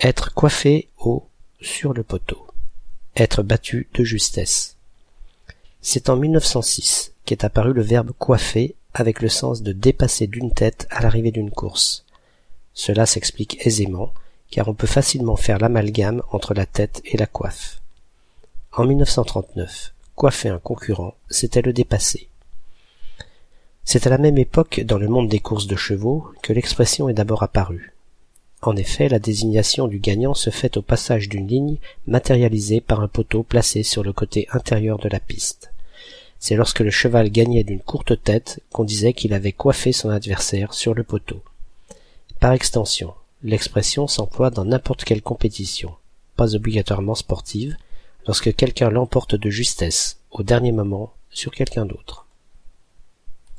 Être coiffé au sur le poteau. Être battu de justesse. C'est en 1906 qu'est apparu le verbe coiffer avec le sens de dépasser d'une tête à l'arrivée d'une course. Cela s'explique aisément, car on peut facilement faire l'amalgame entre la tête et la coiffe. En 1939, coiffer un concurrent, c'était le dépasser. C'est à la même époque, dans le monde des courses de chevaux, que l'expression est d'abord apparue. En effet, la désignation du gagnant se fait au passage d'une ligne matérialisée par un poteau placé sur le côté intérieur de la piste. C'est lorsque le cheval gagnait d'une courte tête qu'on disait qu'il avait coiffé son adversaire sur le poteau. Par extension, l'expression s'emploie dans n'importe quelle compétition, pas obligatoirement sportive, lorsque quelqu'un l'emporte de justesse, au dernier moment, sur quelqu'un d'autre.